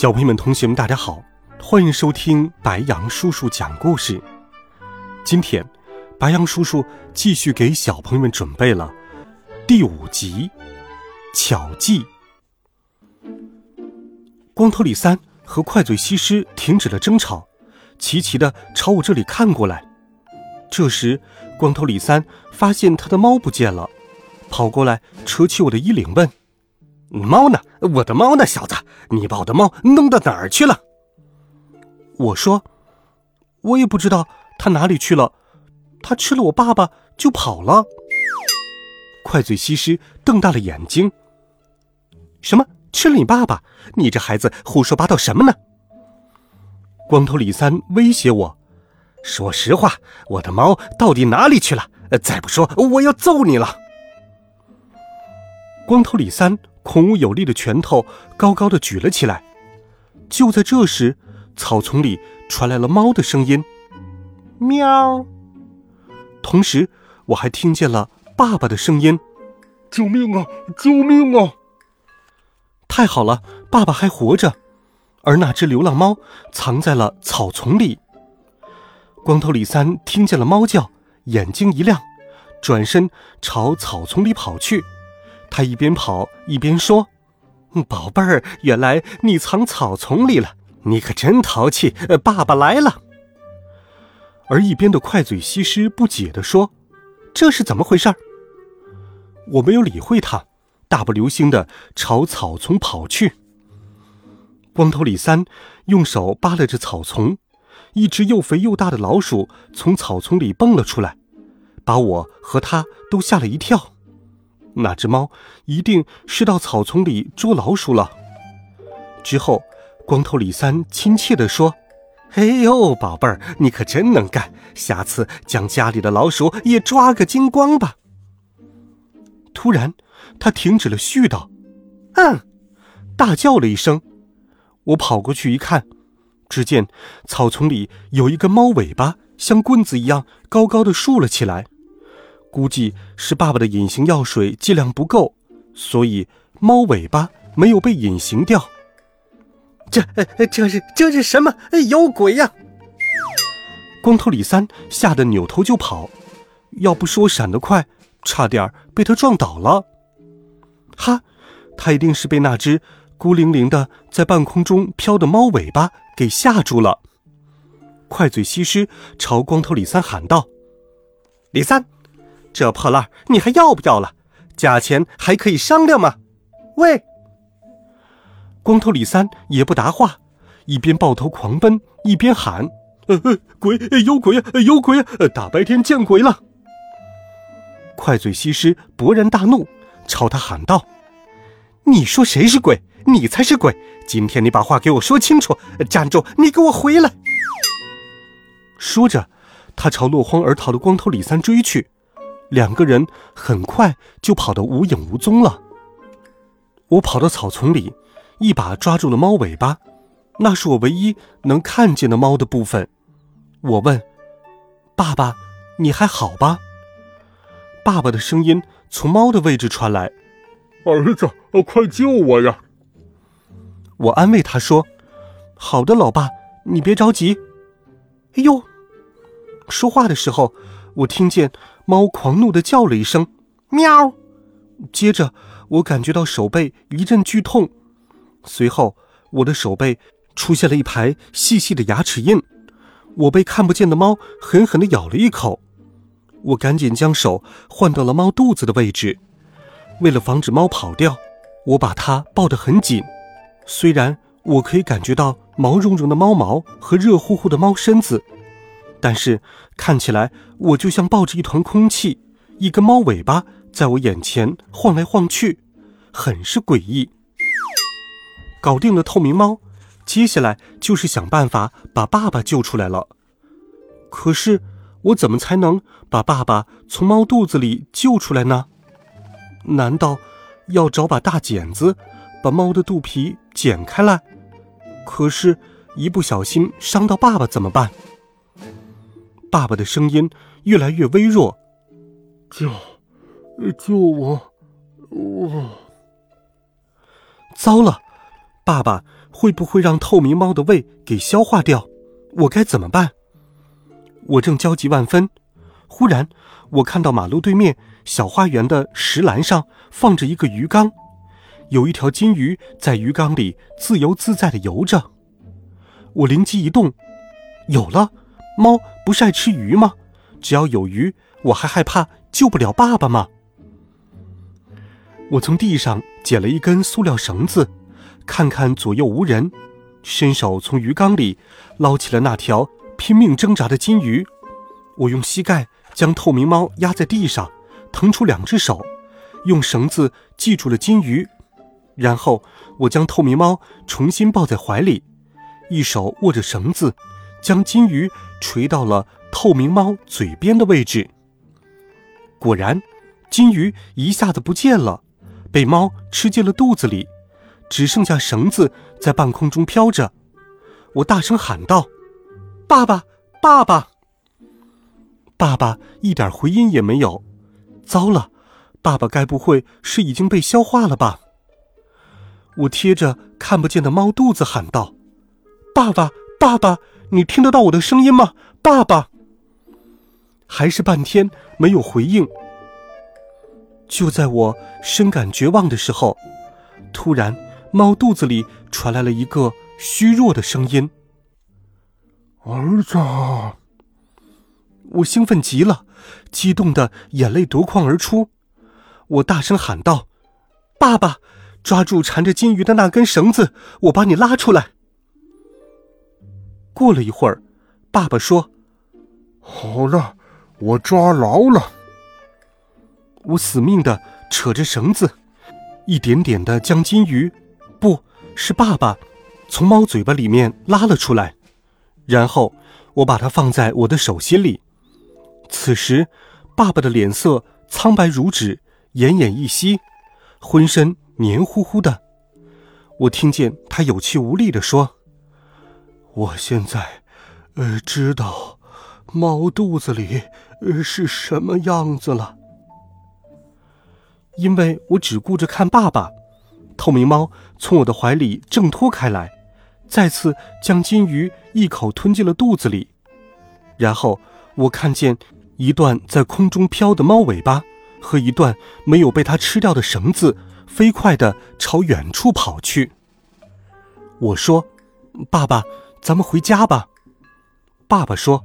小朋友们、同学们，大家好，欢迎收听白羊叔叔讲故事。今天，白羊叔叔继续给小朋友们准备了第五集《巧计》。光头李三和快嘴西施停止了争吵，齐齐的朝我这里看过来。这时，光头李三发现他的猫不见了，跑过来扯起我的衣领问。猫呢？我的猫呢？小子，你把我的猫弄到哪儿去了？我说，我也不知道它哪里去了。它吃了我爸爸就跑了。快嘴西施瞪大了眼睛：“什么？吃了你爸爸？你这孩子胡说八道什么呢？”光头李三威胁我：“说实话，我的猫到底哪里去了？再不说，我要揍你了。”光头李三。孔武有力的拳头高高的举了起来。就在这时，草丛里传来了猫的声音：“喵。”同时，我还听见了爸爸的声音：“救命啊！救命啊！”太好了，爸爸还活着，而那只流浪猫藏在了草丛里。光头李三听见了猫叫，眼睛一亮，转身朝草丛里跑去。他一边跑一边说：“宝贝儿，原来你藏草丛里了，你可真淘气！爸爸来了。”而一边的快嘴西施不解地说：“这是怎么回事？”我没有理会他，大步流星地朝草丛跑去。光头李三用手扒拉着草丛，一只又肥又大的老鼠从草丛里蹦了出来，把我和他都吓了一跳。那只猫一定是到草丛里捉老鼠了。之后，光头李三亲切地说：“哎呦，宝贝儿，你可真能干！下次将家里的老鼠也抓个精光吧。”突然，他停止了絮叨，“嗯！”大叫了一声。我跑过去一看，只见草丛里有一根猫尾巴，像棍子一样高高的竖了起来。估计是爸爸的隐形药水剂量不够，所以猫尾巴没有被隐形掉。这、这是、这是什么？有鬼呀！光头李三吓得扭头就跑，要不是我闪得快，差点被他撞倒了。哈，他一定是被那只孤零零的在半空中飘的猫尾巴给吓住了。快嘴西施朝光头李三喊道：“李三！”这破烂你还要不要了？价钱还可以商量吗？喂！光头李三也不答话，一边抱头狂奔，一边喊：“呃呃，鬼有鬼呀，有鬼呀！大白天见鬼了！”快嘴西施勃然大怒，朝他喊道：“你说谁是鬼？你才是鬼！今天你把话给我说清楚！站住！你给我回来！”说着，他朝落荒而逃的光头李三追去。两个人很快就跑得无影无踪了。我跑到草丛里，一把抓住了猫尾巴，那是我唯一能看见的猫的部分。我问：“爸爸，你还好吧？”爸爸的声音从猫的位置传来：“儿子，快救我呀！”我安慰他说：“好的，老爸，你别着急。”哎呦，说话的时候。我听见猫狂怒的叫了一声“喵”，接着我感觉到手背一阵剧痛，随后我的手背出现了一排细细的牙齿印，我被看不见的猫狠狠地咬了一口。我赶紧将手换到了猫肚子的位置，为了防止猫跑掉，我把它抱得很紧。虽然我可以感觉到毛茸茸的猫毛和热乎乎的猫身子。但是看起来我就像抱着一团空气，一根猫尾巴在我眼前晃来晃去，很是诡异。搞定了透明猫，接下来就是想办法把爸爸救出来了。可是，我怎么才能把爸爸从猫肚子里救出来呢？难道要找把大剪子，把猫的肚皮剪开来？可是，一不小心伤到爸爸怎么办？爸爸的声音越来越微弱：“救，救我！我……糟了，爸爸会不会让透明猫的胃给消化掉？我该怎么办？”我正焦急万分，忽然我看到马路对面小花园的石栏上放着一个鱼缸，有一条金鱼在鱼缸里自由自在的游着。我灵机一动，有了，猫不是爱吃鱼吗？只要有鱼，我还害怕救不了爸爸吗？我从地上捡了一根塑料绳子，看看左右无人，伸手从鱼缸里捞起了那条。拼命挣扎的金鱼，我用膝盖将透明猫压在地上，腾出两只手，用绳子系住了金鱼，然后我将透明猫重新抱在怀里，一手握着绳子，将金鱼垂到了透明猫嘴边的位置。果然，金鱼一下子不见了，被猫吃进了肚子里，只剩下绳子在半空中飘着。我大声喊道。爸爸，爸爸，爸爸一点回音也没有。糟了，爸爸该不会是已经被消化了吧？我贴着看不见的猫肚子喊道：“爸爸，爸爸，你听得到我的声音吗？爸爸！”还是半天没有回应。就在我深感绝望的时候，突然，猫肚子里传来了一个虚弱的声音。儿子，我兴奋极了，激动的眼泪夺眶而出。我大声喊道：“爸爸，抓住缠着金鱼的那根绳子，我把你拉出来。”过了一会儿，爸爸说：“好了，我抓牢了。”我死命的扯着绳子，一点点的将金鱼，不是爸爸，从猫嘴巴里面拉了出来。然后我把它放在我的手心里。此时，爸爸的脸色苍白如纸，奄奄一息，浑身黏糊糊的。我听见他有气无力地说：“我现在，呃，知道猫肚子里呃是什么样子了。因为我只顾着看爸爸，透明猫从我的怀里挣脱开来。”再次将金鱼一口吞进了肚子里，然后我看见一段在空中飘的猫尾巴和一段没有被它吃掉的绳子，飞快地朝远处跑去。我说：“爸爸，咱们回家吧。”爸爸说：“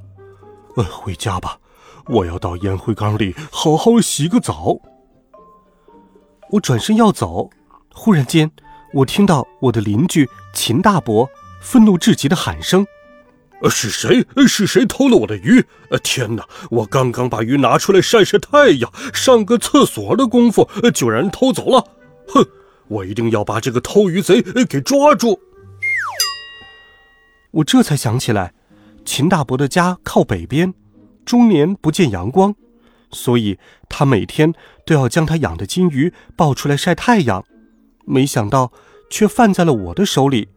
呃，回家吧，我要到烟灰缸里好好洗个澡。”我转身要走，忽然间。我听到我的邻居秦大伯愤怒至极的喊声：“呃，是谁？是谁偷了我的鱼？呃，天哪！我刚刚把鱼拿出来晒晒太阳，上个厕所的功夫，就让人偷走了！哼！我一定要把这个偷鱼贼给抓住！”我这才想起来，秦大伯的家靠北边，终年不见阳光，所以他每天都要将他养的金鱼抱出来晒太阳。没想到，却犯在了我的手里。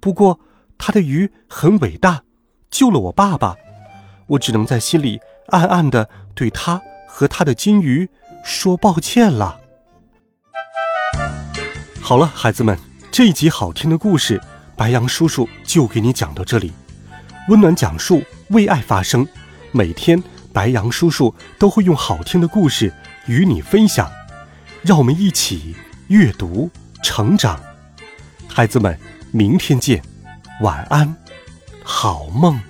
不过，他的鱼很伟大，救了我爸爸。我只能在心里暗暗的对他和他的金鱼说抱歉了。好了，孩子们，这一集好听的故事，白羊叔叔就给你讲到这里。温暖讲述，为爱发声。每天，白羊叔叔都会用好听的故事与你分享。让我们一起。阅读，成长，孩子们，明天见，晚安，好梦。